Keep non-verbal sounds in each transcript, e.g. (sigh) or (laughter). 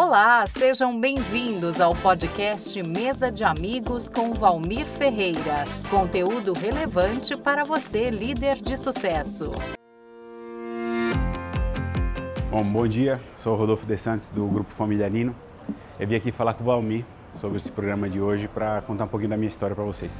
Olá, sejam bem-vindos ao podcast Mesa de Amigos com Valmir Ferreira. Conteúdo relevante para você, líder de sucesso. Bom, bom dia, sou Rodolfo De Santos do Grupo Familiarino. Eu vim aqui falar com o Valmir sobre esse programa de hoje para contar um pouquinho da minha história para vocês.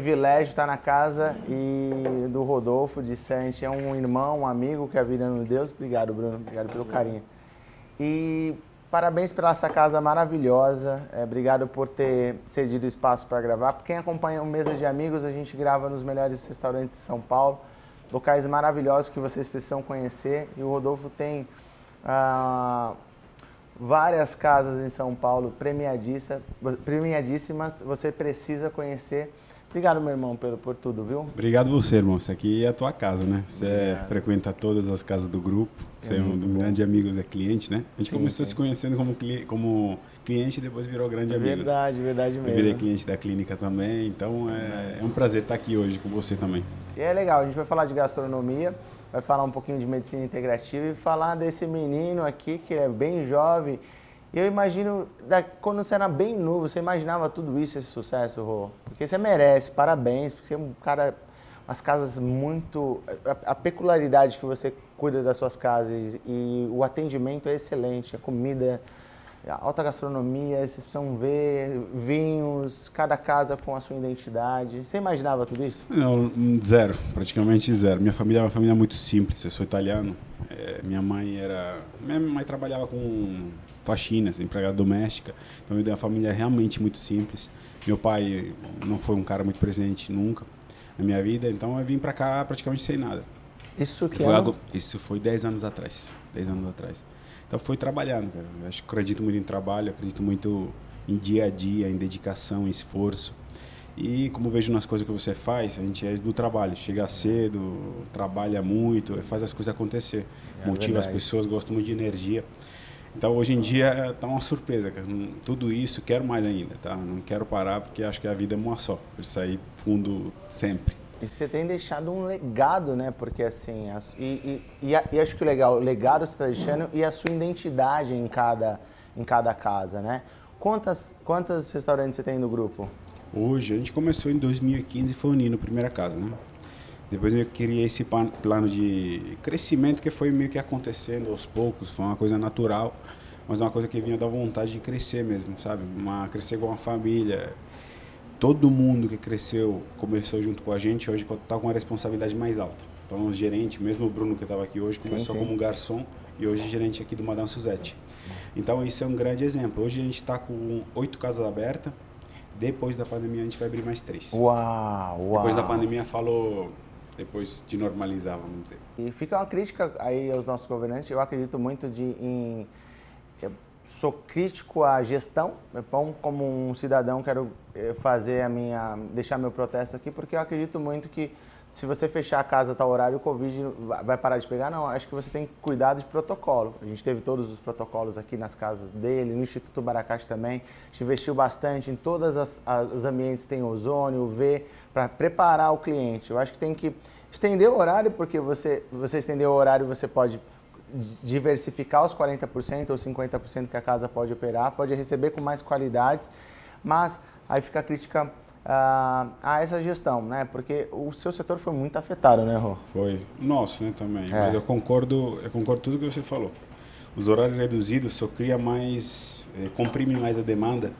Privilégio estar na casa e do Rodolfo de Sante. É um irmão, um amigo que a vida nos deu. Obrigado, Bruno. Obrigado pelo carinho. E parabéns pela essa casa maravilhosa. É, obrigado por ter cedido espaço para gravar. Quem acompanha o Mesa de Amigos, a gente grava nos melhores restaurantes de São Paulo. Locais maravilhosos que vocês precisam conhecer. E o Rodolfo tem ah, várias casas em São Paulo premiadíssimas. Você precisa conhecer Obrigado, meu irmão, pelo, por tudo, viu? Obrigado você, irmão. Isso aqui é a tua casa, né? Você é, frequenta todas as casas do grupo. Você é, é um, um grande amigo, é cliente, né? A gente sim, começou sim. se conhecendo como, como cliente e depois virou grande amigo. Verdade, verdade mesmo. Eu virei cliente da clínica também, então é, é um prazer estar aqui hoje com você também. E é legal, a gente vai falar de gastronomia, vai falar um pouquinho de medicina integrativa e falar desse menino aqui que é bem jovem eu imagino, quando você era bem novo, você imaginava tudo isso, esse sucesso, Rô? Porque você merece, parabéns, porque você é um cara, as casas muito, a, a peculiaridade que você cuida das suas casas e o atendimento é excelente, a comida, a alta gastronomia, vocês precisam ver vinhos, cada casa com a sua identidade. Você imaginava tudo isso? Não, zero, praticamente zero. Minha família é uma família muito simples, eu sou italiano, é, minha mãe era, minha mãe trabalhava com faxina, assim, empregada doméstica. Então eu uma família realmente muito simples. Meu pai não foi um cara muito presente nunca na minha vida, então eu vim para cá praticamente sem nada. Isso que foi é algo, Isso foi 10 anos atrás. 10 anos atrás. Então foi trabalhando, cara. Eu acho acredito muito em trabalho, acredito muito em dia a dia, em dedicação, em esforço. E como vejo nas coisas que você faz, a gente é do trabalho. Chega cedo, trabalha muito, faz as coisas acontecer. É motiva verdade. as pessoas, gosta muito de energia. Então hoje em dia está uma surpresa, cara. Tudo isso quero mais ainda, tá? Não quero parar porque acho que a vida é uma só. Por sair fundo sempre. E você tem deixado um legado, né? Porque assim, a, e, e, e, e, acho que o legal, o legado você está deixando e a sua identidade em cada, em cada casa, né? Quantas, quantos restaurantes você tem no grupo? Hoje, a gente começou em 2015 e foi unindo a primeira casa, né? Depois eu queria esse plano de crescimento que foi meio que acontecendo aos poucos, foi uma coisa natural, mas uma coisa que vinha da vontade de crescer mesmo, sabe? Uma, crescer com uma família. Todo mundo que cresceu, começou junto com a gente, hoje está com uma responsabilidade mais alta. Então, o gerente, mesmo o Bruno que estava aqui hoje, começou sim, sim. como garçom e hoje é gerente aqui do Madame Suzette. Então, isso é um grande exemplo. Hoje a gente está com oito casas abertas. Depois da pandemia, a gente vai abrir mais três. Uau, uau. Depois da pandemia, falou depois de normalizar, vamos dizer. E fica uma crítica aí aos nossos governantes. Eu acredito muito de, em eu sou crítico à gestão. Então, como um cidadão, quero eh, fazer a minha, deixar meu protesto aqui, porque eu acredito muito que se você fechar a casa tal horário, o Covid vai parar de pegar? Não, acho que você tem que cuidar de protocolo. A gente teve todos os protocolos aqui nas casas dele, no Instituto Baracaxi também. A gente investiu bastante em todos os ambientes tem ozônio, UV, para preparar o cliente. Eu acho que tem que estender o horário, porque você, você estender o horário, você pode diversificar os 40% ou 50% que a casa pode operar, pode receber com mais qualidades, mas aí fica a crítica a, a essa gestão, né? Porque o seu setor foi muito afetado, né, Rô? Foi. Nosso, né, também. É. Mas eu concordo, eu concordo tudo que você falou. Os horários reduzidos só cria mais, eh, comprime mais a demanda.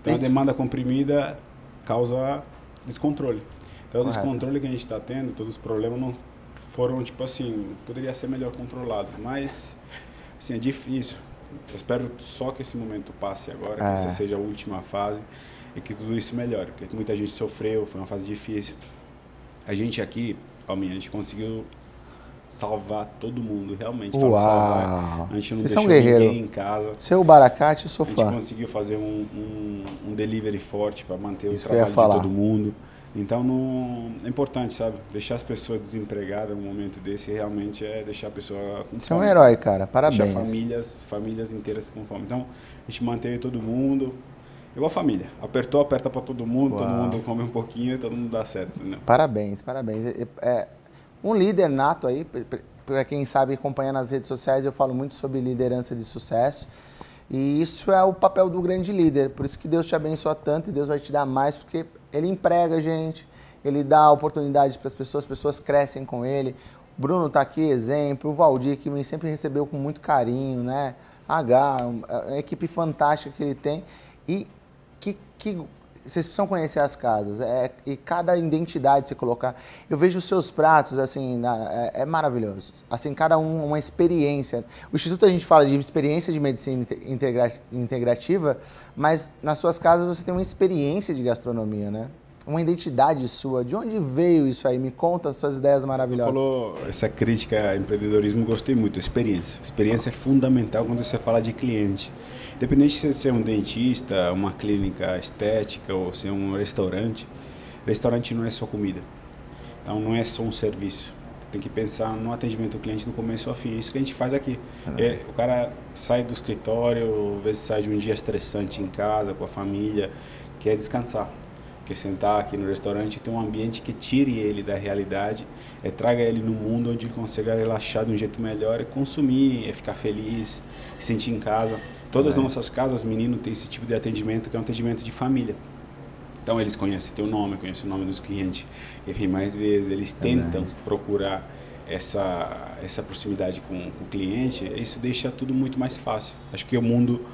Então Isso. a demanda comprimida causa descontrole. Então Correto. o descontrole que a gente está tendo, todos os problemas não foram tipo assim, poderia ser melhor controlado, mas assim é difícil. Eu espero só que esse momento passe agora, é. que essa seja a última fase e que tudo isso melhore, porque muita gente sofreu, foi uma fase difícil. A gente aqui, Palminha, a gente conseguiu salvar todo mundo, realmente. Uau. salvar. A gente não Vocês deixou ninguém em casa. Seu Baracate, eu sou A gente conseguiu fazer um, um, um delivery forte para manter Isso o trabalho de todo mundo. Então não, é importante, sabe? Deixar as pessoas desempregadas num momento desse realmente é deixar a pessoa com Você é um herói, cara. Deixar Parabéns. famílias, famílias inteiras com fome. Então a gente manteve todo mundo. Igual a família. Apertou, aperta para todo mundo, todo Uau. mundo come um pouquinho e todo mundo dá certo. Entendeu? Parabéns, parabéns. É, é, um líder nato aí, para quem sabe acompanhar nas redes sociais, eu falo muito sobre liderança de sucesso. E isso é o papel do grande líder. Por isso que Deus te abençoa tanto e Deus vai te dar mais, porque ele emprega a gente, ele dá oportunidades para as pessoas, as pessoas crescem com ele. O Bruno está aqui, exemplo. O Valdir, que me sempre recebeu com muito carinho, né? H, uma equipe fantástica que ele tem. E que, vocês precisam conhecer as casas é, e cada identidade se colocar. Eu vejo os seus pratos assim, na- é, é maravilhoso. Assim, cada um uma experiência. O instituto a gente fala de experiência de medicina inte- integra- integrativa, mas nas suas casas você tem uma experiência de gastronomia, né? Uma identidade sua. De onde veio isso aí? Me conta as suas ideias Você maravilhosas. falou essa crítica a empreendedorismo, gostei muito. Experiência. Experiência é fundamental quando você fala de cliente. Independente de você ser um dentista, uma clínica estética ou ser um restaurante, restaurante não é só comida. Então não é só um serviço. Tem que pensar no atendimento do cliente do começo ao fim. É isso que a gente faz aqui. É, o cara sai do escritório, às vezes sai de um dia estressante em casa, com a família, quer descansar quer sentar aqui no restaurante ter um ambiente que tire ele da realidade, é, traga ele no mundo onde ele consiga relaxar de um jeito melhor, é consumir, é ficar feliz, se sentir em casa. Todas as nossas casas, menino, tem esse tipo de atendimento que é um atendimento de família. Então eles conhecem teu nome, conhecem o nome dos clientes, que vem mais vezes, eles tentam procurar essa essa proximidade com, com o cliente, isso deixa tudo muito mais fácil. Acho que é o mundo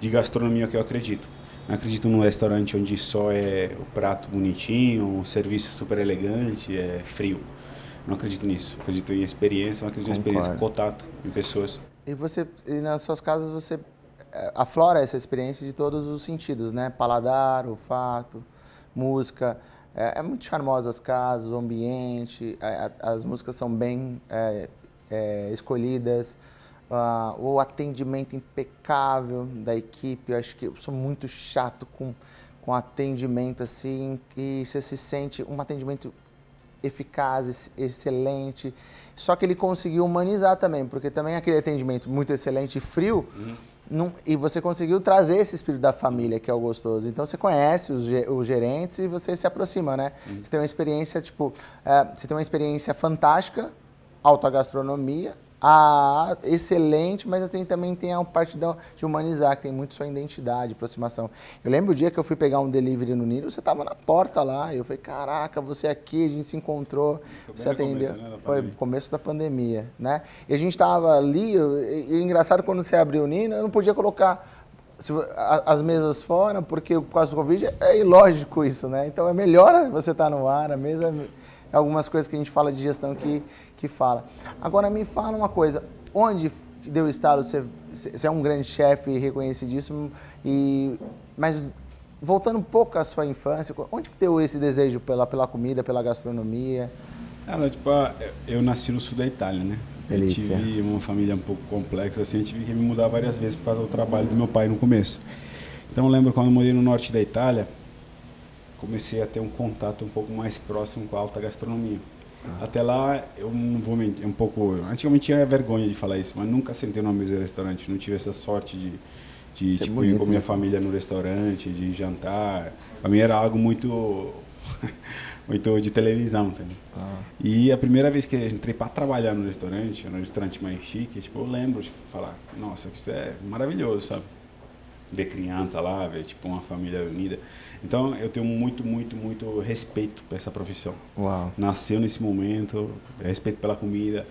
de gastronomia que eu acredito. Não acredito num restaurante onde só é o prato bonitinho, um serviço super elegante, é frio. Não acredito nisso. Acredito em experiência, mas acredito em experiência, contato em pessoas. E você, e nas suas casas você eh, aflora essa experiência de todos os sentidos, né? Paladar, olfato, música. É, é muito charmosa as casas, o ambiente, a- a- as músicas são bem eh, eh, escolhidas, ah, o atendimento impecável da equipe. Eu acho que eu sou muito chato com, com atendimento assim, e você se sente um atendimento eficaz, ex- excelente. Só que ele conseguiu humanizar também, porque também aquele atendimento muito excelente e frio, não- e você conseguiu trazer esse espírito da família, que é o gostoso. Então você conhece os, os gerentes e você se aproxima, né? Você tem uma experiência, tipo, é, você tem uma experiência fantástica, alta gastronomia, a excelente, mas tem, também tem a parte da- de humanizar, que tem muito sua identidade, aproximação. Eu lembro o dia que eu fui pegar um delivery no Nilo, você estava na porta lá, e eu falei, caraca, você aqui, a gente se encontrou, Foi você atendeu. começo, né, Foi começo da pandemia, né? E a gente estava ali, e, e engraçado quando você abriu o Nino, eu não podia colocar as mesas fora, porque por causa do Covid é ilógico isso, né? Então é melhor você estar no ar, a mesa é algumas coisas que a gente fala de gestão que, que fala. Agora me fala uma coisa, onde deu estalo, você, você é um grande chefe reconhecidíssimo, e, mas voltando um pouco à sua infância, onde que deu esse desejo pela, pela comida, pela gastronomia? Cara, tipo, ah, eu- eu nasci no sul da Itália, né? Delícia. Eu tive uma família um pouco complexa, assim, eu tive que me mudar várias vezes por causa do trabalho do meu pai no começo. Então eu lembro quando eu morei no norte da Itália, comecei a ter um contato um pouco mais próximo com a alta gastronomia. Ah. Até lá, eu não vou mentir, um pouco... Antigamente tinha vergonha de falar isso, mas nunca sentei numa mesa de restaurante, não tive essa sorte de, de é tipo, bonito, ir com minha né? família no restaurante, de jantar. Para mim era algo muito... (laughs) muito de televisão, entendeu? Ah. E a primeira vez que eu entrei para trabalhar no restaurante, no restaurante mais chique, tipo, eu lembro de falar, nossa, isso é maravilhoso, sabe? Ver criança lá, ver tipo uma família unida. Então eu tenho muito, muito, muito respeito por essa profissão. Uau. Nasceu nesse momento, respeito pela comida,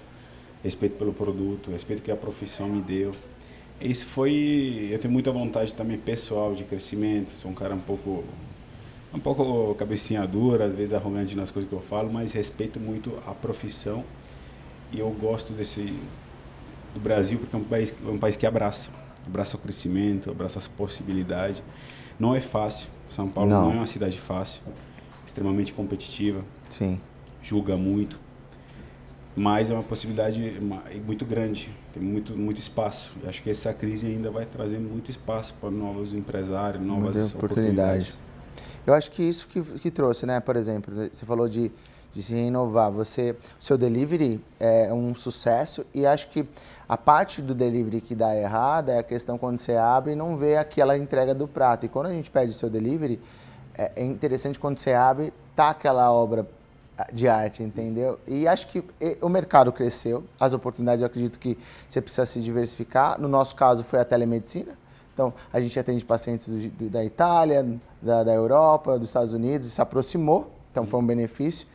respeito pelo produto, respeito que a profissão me deu. Isso foi, eu tenho muita vontade também pessoal de crescimento. Sou um cara um pouco um pouco cabecinha dura, às vezes arrogante nas coisas que eu falo, mas respeito muito a profissão e eu gosto desse do Brasil porque é um país, é um país que abraça, abraça o crescimento, abraça as possibilidades. Não é fácil, São Paulo Não. não, é uma cidade fácil, extremamente competitiva, Sim. julga muito, mas é uma possibilidade muito grande, tem muito, muito espaço. Eu acho que essa crise ainda vai trazer muito espaço para novos empresários, novas oportunidades. oportunidades. Eu acho que isso que, que trouxe, né? Por exemplo, você falou de, de se renovar. Você, seu delivery é um sucesso e acho que a parte do delivery que dá errada é a questão quando você abre e não vê aquela entrega do prato. E quando a gente pede o seu delivery, é, é interessante quando você abre, tá aquela obra de arte, entendeu? E acho que o mercado cresceu, as oportunidades eu acredito que você precisa se diversificar. No nosso caso foi a telemedicina. Então, a gente atende pacientes do, do, da Itália, da, da, Europa, dos Estados Unidos, se aproximou, então foi um benefício.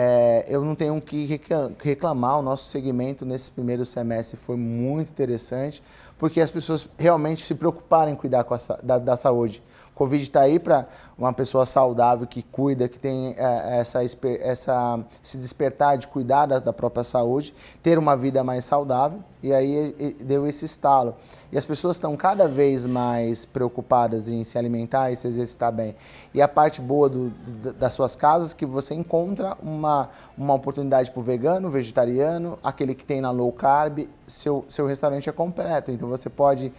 É, eu não tenho que reclamar, o nosso segmento nesse primeiro semestre foi muito interessante, porque as pessoas realmente se preocuparam em cuidar a, da, da saúde. Covid está aí para uma pessoa saudável que cuida, que tem é, essa, essa, se despertar de cuidar da, da, própria saúde, ter uma vida mais saudável, e aí deu esse estalo. E as pessoas estão cada vez mais preocupadas em se alimentar e se exercitar bem. E a parte boa do, das suas casas que você encontra uma, uma oportunidade para o vegano, vegetariano, aquele que tem na low carb, seu, seu restaurante é completo. Então você pode.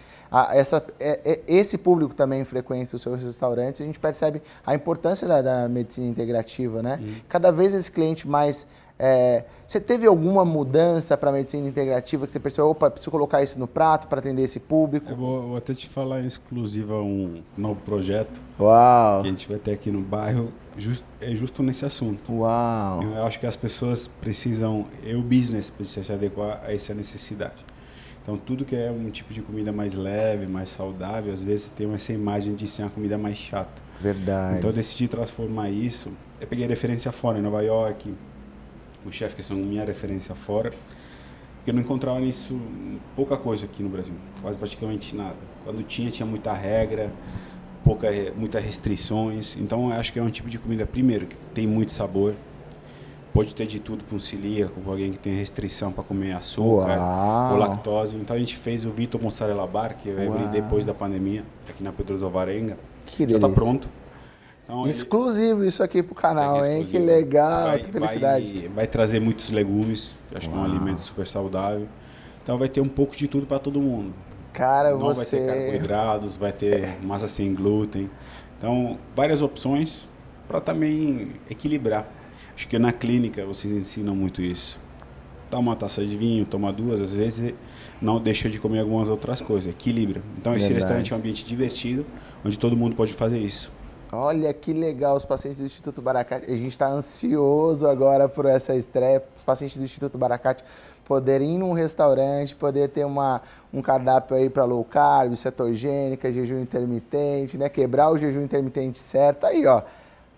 Essa, é, é, esse público também frequenta os seus restaurantes, a gente percebe a importância da, da medicina integrativa, né? Uhum. Cada vez esse cliente mais é, você teve alguma mudança para a medicina integrativa que você percebeu, opa, preciso colocar isso no prato para atender esse público? Eu vou, vou, até te falar em exclusiva um novo projeto Uau. que a gente vai ter aqui no bairro, just, é justo nesse assunto. Uau. Eu acho que as pessoas precisam, o business precisa se adequar a essa necessidade. Então, tudo que é um tipo de comida mais leve, mais saudável, às vezes tem essa imagem de ser uma comida mais chata. Verdade. Então, eu decidi transformar isso. Eu peguei referência fora, em Nova York, o chefe que são minha referência fora, porque eu não encontrava nisso pouca coisa aqui no Brasil, quase praticamente nada. Quando tinha, tinha muita regra, pouca, muitas restrições. Então, acho que é um tipo de comida, primeiro, que tem muito sabor. Pode ter de tudo para um celíaco, com alguém que tem restrição para comer açúcar Uau. ou lactose. Então, a gente fez o Vitor Mozzarella Bar, que vai abrir depois da pandemia, aqui na Pedroso Alvarenga. Que Já está pronto. Então, Exclusivo isso aqui pro canal, hein? Que legal, vai, que felicidade. Vai, vai, trazer muitos legumes, acho Uau. que é um alimento super saudável. Então vai ter um pouco de tudo para todo mundo. Cara, Não você... vai ter carboidratos, vai ter massa sem glúten. Então, várias opções para também equilibrar. Acho que na clínica vocês ensinam muito isso. Toma uma taça de vinho, toma duas, às vezes não deixa de comer algumas outras coisas, equilibra. Então, esse Verdade. restaurante é um ambiente divertido, onde todo mundo pode fazer isso. Olha que legal, os pacientes do Instituto Baracate. A gente está ansioso agora por essa estreia. Os pacientes do Instituto Baracate poderem ir num restaurante, poder ter uma, um cardápio aí para low carb, cetogênica, jejum intermitente, né? Quebrar o jejum intermitente certo. Aí, ó.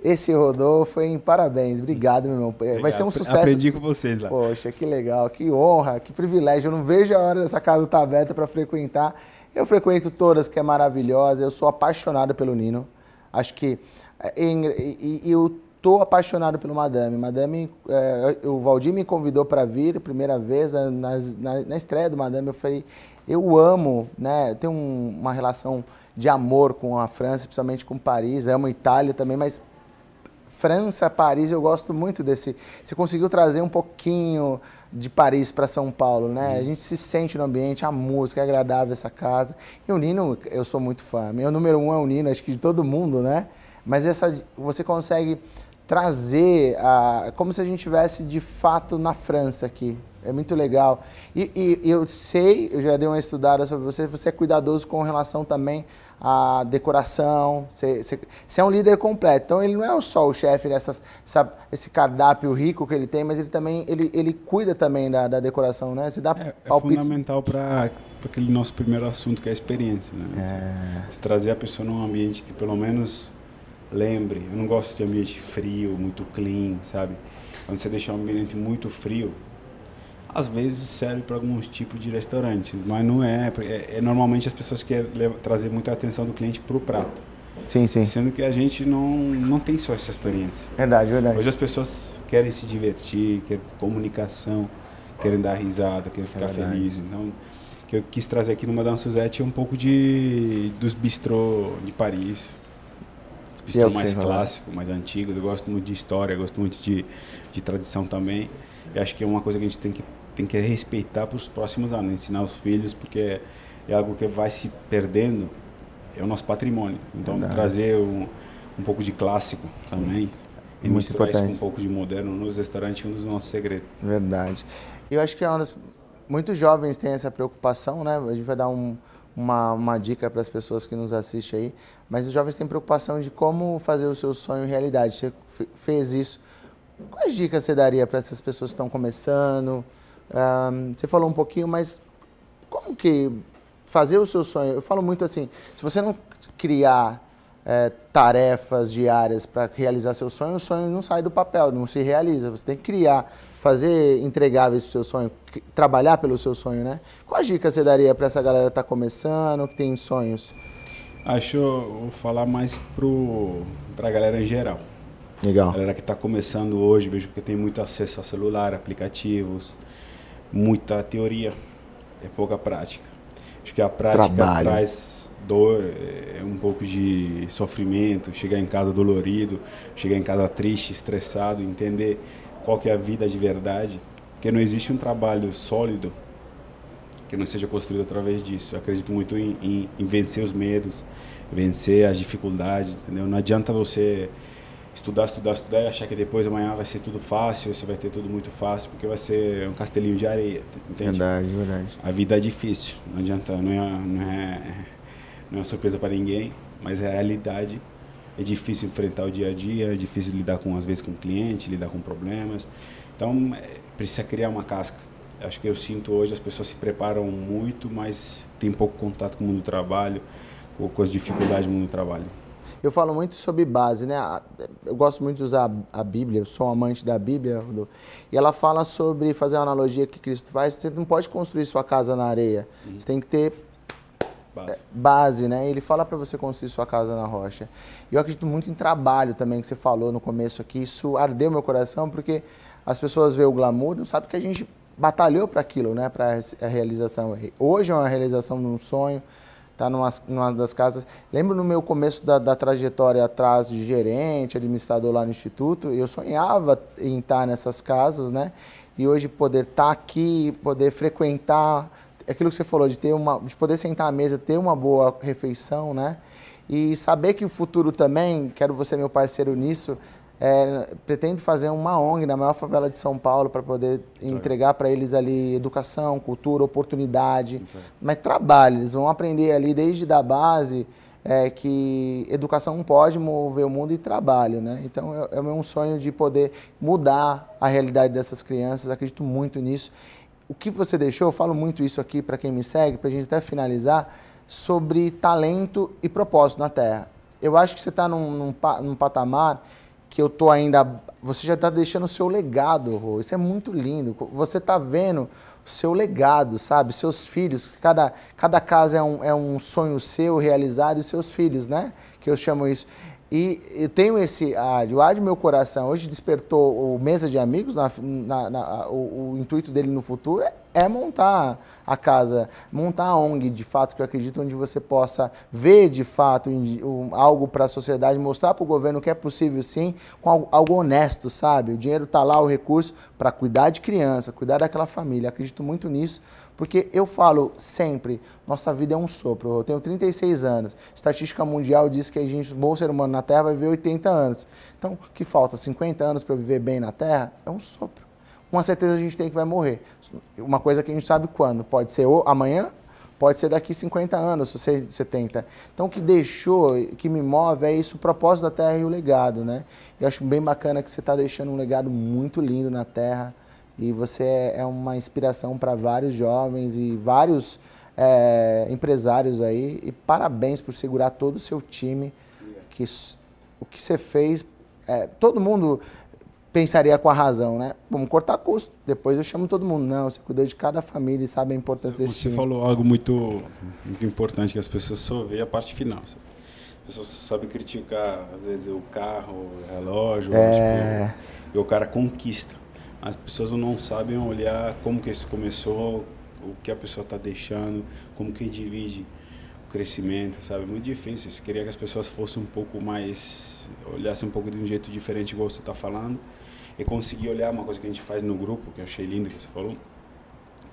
Esse Rodolfo, hein? Parabéns. Obrigado, meu irmão. Obrigado. Vai ser um sucesso. Aprendi com vocês lá. Poxa, que legal, que honra, que privilégio. Eu não vejo a hora dessa casa estar tá aberta para frequentar. Eu frequento todas, que é maravilhosa. Eu sou apaixonado pelo Nino. Acho que. É, e, eu tô apaixonado pelo Madame. Madame, é, o Valdir me convidou para vir, primeira vez, na, na, na, estreia do Madame. Eu falei, eu amo, né? Eu tenho um, uma relação de amor com a França, principalmente com Paris. Amo Itália também, mas França, Paris, eu gosto muito desse. Você conseguiu trazer um pouquinho de Paris para São Paulo, né? Hum. A gente se sente no ambiente, a música é agradável essa casa. E o Nino, eu sou muito fã. Meu número um é o Nino, acho que de todo mundo, né? Mas essa, você consegue trazer a, como se a gente estivesse de fato na França aqui. É muito legal. E, e, eu sei, eu já dei uma estudada sobre você, você é cuidadoso com relação também à decoração, você, é um líder completo. Então ele não é só o chefe dessas esse cardápio rico que ele tem, mas ele também ele, ele cuida também da, da decoração, né? Você dá é, é fundamental para aquele nosso primeiro assunto que é a experiência, né? É. Trazer a pessoa num ambiente que pelo menos lembre. Eu não gosto de ambiente frio, muito clean, sabe? Quando você deixa um ambiente muito frio, às vezes serve para alguns tipos de restaurantes, mas não é, é, é normalmente as pessoas querem levar, trazer muita atenção do cliente para o prato. Sim, sim. Sendo que a gente não, não tem só essa experiência. Verdade, verdade. Hoje as pessoas querem se divertir, querem comunicação, querem dar risada, querem ficar felizes. Então, que eu quis trazer aqui no Madame Suzette é um pouco de dos bistrô de Paris. Bistrô mais clássico, mais antigo. Eu gosto muito de história, gosto muito de, de tradição também. Eu acho que é uma coisa que a gente tem que, tem que respeitar para os próximos anos, ensinar os filhos, porque é algo que vai se perdendo, é o nosso patrimônio. Então, Verdade. trazer um, um pouco de clássico também e Muito misturar importante. isso com um pouco de moderno nos restaurantes é um dos nossos segredos. Verdade. Eu acho que é uma das... muitos jovens têm essa preocupação, né? A gente vai dar um, uma, uma dica para as pessoas que nos assistem aí, mas os jovens têm preocupação de como fazer o seu sonho realidade. Você fez isso. Quais dicas você daria para essas pessoas que estão começando? Um, você falou um pouquinho, mas como que fazer o seu sonho? Eu falo muito assim, se você não criar é, tarefas diárias para realizar seu sonho, o sonho não sai do papel, não se realiza. Você tem que criar, fazer entregáveis para o seu sonho, trabalhar pelo seu sonho, né? Quais dicas você daria para essa galera que está começando, que tem sonhos? Acho vou falar mais para a galera em geral. Legal. A galera que está começando hoje, vejo que tem muito acesso a celular, aplicativos, muita teoria, é pouca prática. Acho que a prática Trabalho. traz dor, é um pouco de sofrimento, chegar em casa dolorido, chegar em casa triste, estressado, entender qual que é a vida de verdade, porque não existe um trabalho sólido que não seja construído através disso. Eu acredito muito em, em, em vencer os medos, vencer as dificuldades, entendeu? Não adianta você estudar, estudar, estudar e achar que depois amanhã vai ser tudo fácil, você vai ter tudo muito fácil, porque vai ser um castelinho de areia, entende? Verdade, verdade. A vida é difícil, não adianta, não é, não é não é uma surpresa para ninguém, mas é a realidade. É difícil enfrentar o dia a dia, é difícil lidar com às vezes com o cliente, lidar com problemas. Então, é, precisa criar uma casca. Acho que eu sinto hoje as pessoas se preparam muito, mas tem pouco contato com o mundo do trabalho, com as dificuldades do mundo do trabalho. Eu falo muito sobre base, né? Eu gosto muito de usar a Bíblia, sou um amante da Bíblia, e ela fala sobre fazer a analogia que Cristo faz. Você não pode construir sua casa na areia. Uhum. Você tem que ter base, é, base né? Ele fala para você construir sua casa na rocha. E eu acredito muito em trabalho também, que você falou no começo aqui. Isso ardeu meu coração, porque as pessoas veem o glamour não sabem que a gente batalhou para aquilo, né? Para a realização. Hoje é uma realização de um sonho, tá numa, numa das casas. Lembro no meu começo da, da, trajetória atrás de gerente, administrador lá no instituto, eu sonhava em estar nessas casas, né? E hoje poder estar tá aqui, poder frequentar aquilo que você falou, de ter uma, de poder sentar à mesa, ter uma boa refeição, né? E saber que o futuro também, quero você meu parceiro nisso, é, pretendo fazer uma ONG na maior favela de São Paulo para poder entregar para eles ali educação, cultura, oportunidade, mas trabalho. Eles vão aprender ali desde da base é, que educação pode mover o mundo e trabalho, né? Então é, é um sonho de poder mudar a realidade dessas crianças. Acredito muito nisso o que você deixou, eu falo muito isso aqui para quem me segue, para a gente até finalizar, sobre talento e propósito na Terra. Eu acho que você está num, num, num, patamar que eu estou ainda. Você já está deixando o seu legado, Rô. Isso é muito lindo. Você está vendo o seu legado, sabe? Seus filhos. Cada, cada casa é um, é um sonho seu realizado e seus filhos, né? Que eu chamo isso. E eu tenho esse áudio, o áudio meu coração hoje despertou o Mesa de Amigos, na, na, na, o, o, intuito dele no futuro é, é, montar a casa, montar a ONG de fato, que eu acredito onde você possa ver de fato algo para a sociedade, mostrar para o governo que é possível sim, com algo, algo honesto, sabe? O dinheiro está lá, o recurso, para cuidar de criança, cuidar daquela família. Acredito muito nisso. Porque eu falo sempre, nossa vida é um sopro. Eu tenho 36 anos. Estatística mundial diz que a gente, bom ser humano na Terra, vai viver 80 anos. Então, o que falta? 50 anos para viver bem na Terra? É um sopro. Uma certeza a gente tem que vai morrer. Uma coisa que a gente sabe quando. Pode ser amanhã, pode ser daqui 50 anos, 70. Então, o que deixou, que me move é isso, o propósito da Terra e o legado, né? Eu acho bem bacana que você está deixando um legado muito lindo na Terra e você é, é uma inspiração para vários jovens e vários é, empresários aí. E parabéns por segurar todo o seu time. Que o que você fez, é, todo mundo pensaria com a razão, né? Vamos cortar custo. Depois eu chamo todo mundo. Não, você cuidou de cada família e sabe a importância você, desse time. Você falou algo muito, muito importante que as pessoas só veem a parte final. Sabe? As pessoas sabem criticar, às vezes, o carro, o relógio, é... tipo, e o cara conquista as pessoas não sabem olhar como que isso começou, o que a pessoa está deixando, como que divide o crescimento, sabe? Muito difícil. Eu queria que as pessoas fossem um pouco mais, olhassem um pouco de um jeito diferente, igual você está falando. E conseguir olhar uma coisa que a gente faz no grupo, que eu achei lindo que você falou,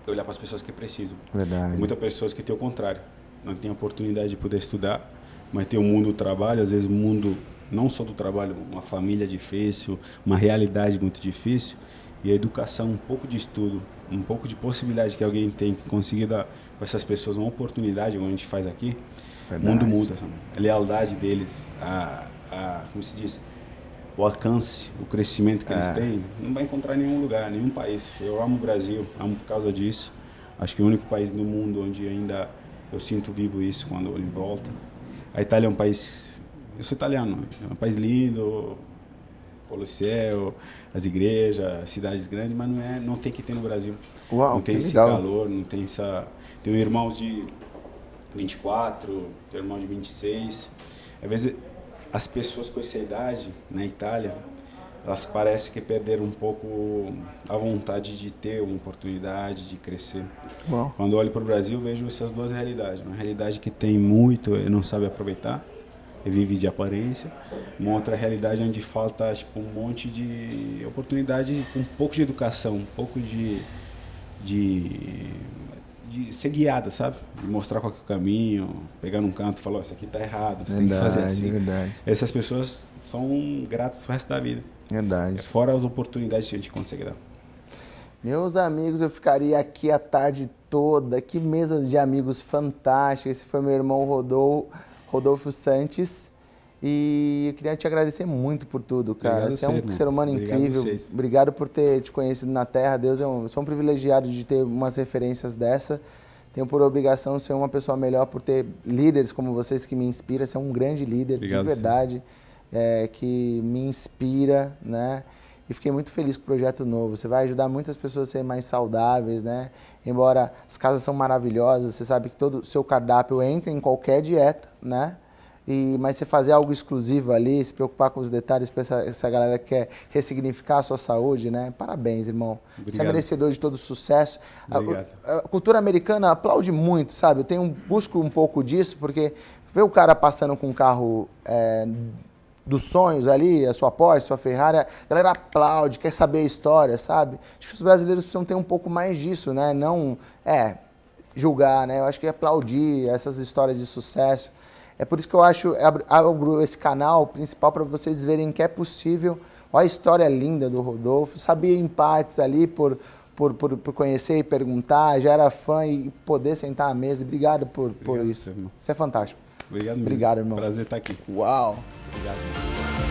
é olhar para as pessoas que precisam. Verdade. Tem muitas pessoas que têm o contrário, não tem oportunidade de poder estudar, mas tem o mundo do trabalho, às vezes o mundo não só do trabalho, uma família difícil, uma realidade muito difícil, e a educação, um pouco de estudo, um pouco de possibilidade que alguém tem que conseguir dar para essas pessoas uma oportunidade, como a gente faz aqui, o mundo muda. Sabe? A lealdade deles, a, a, como se diz, o alcance, o crescimento que é. eles têm, não vai encontrar em nenhum lugar, nenhum país. Eu amo o Brasil, amo por causa disso. Acho que é o único país no mundo onde ainda eu sinto vivo isso quando ele volta. A Itália é um país, eu sou italiano, é um país lindo, Colosseu, as igrejas, cidades grandes, mas não é, não tem que ter no Brasil. Uau, não tem esse legal. calor, não tem essa. Tenho irmãos de 24, tenho irmão de 26. Às vezes as pessoas com essa idade na Itália, elas parecem que perderam um pouco a vontade de ter uma oportunidade de crescer. Uau. Quando olho para o Brasil, vejo essas duas realidades. Uma realidade que tem muito e não sabe aproveitar, e vive de aparência. Uma outra realidade onde falta tipo, um monte de oportunidade, um pouco de educação, um pouco de, de de ser guiada, sabe? De mostrar qual é o caminho, pegar num canto e falar, oh, isso aqui está errado, você verdade, tem que fazer assim. Verdade. Essas pessoas são gratas o resto da vida. Verdade. Fora as oportunidades que a gente consegue dar. Meus amigos, eu ficaria aqui a tarde toda. Que mesa de amigos fantástica. Esse foi meu irmão Rodolfo, Rodolfo Santos. E eu queria te agradecer muito por tudo, cara. Obrigado você é um ser, ser humano Obrigado incrível. Obrigado por ter te conhecido na Terra. Deus, eu sou um privilegiado de ter umas referências dessa. Tenho por obrigação ser uma pessoa melhor por ter líderes como vocês que me inspiram. Você é um grande líder, Obrigado, de verdade, é, que me inspira, né? E fiquei muito feliz com o projeto novo. Você vai ajudar muitas pessoas a serem mais saudáveis, né? Embora as casas são maravilhosas, você sabe que todo o seu cardápio entra em qualquer dieta, né? E, mas você fazer algo exclusivo ali, se preocupar com os detalhes para essa, essa galera que quer ressignificar a sua saúde, né? Parabéns, irmão. Obrigado. Você é merecedor de todo sucesso. A, a, cultura americana aplaude muito, sabe? Eu tenho, busco um pouco disso, porque ver o cara passando com um carro é, dos sonhos ali, a sua Porsche, a sua Ferrari, a galera aplaude, quer saber a história, sabe? Acho que os brasileiros precisam ter um pouco mais disso, né? Não, é, julgar, né? Eu acho que aplaudir essas histórias de sucesso. É por isso que eu acho, abro esse canal principal para vocês verem que é possível. Olha a história linda do Rodolfo. Sabia em partes ali por, por, por, por conhecer e perguntar, já era fã e poder sentar à mesa. Obrigado por, Obrigado, por isso. Irmão. Isso é fantástico. Obrigado mesmo. Obrigado, irmão. Prazer estar aqui. Uau. Obrigado.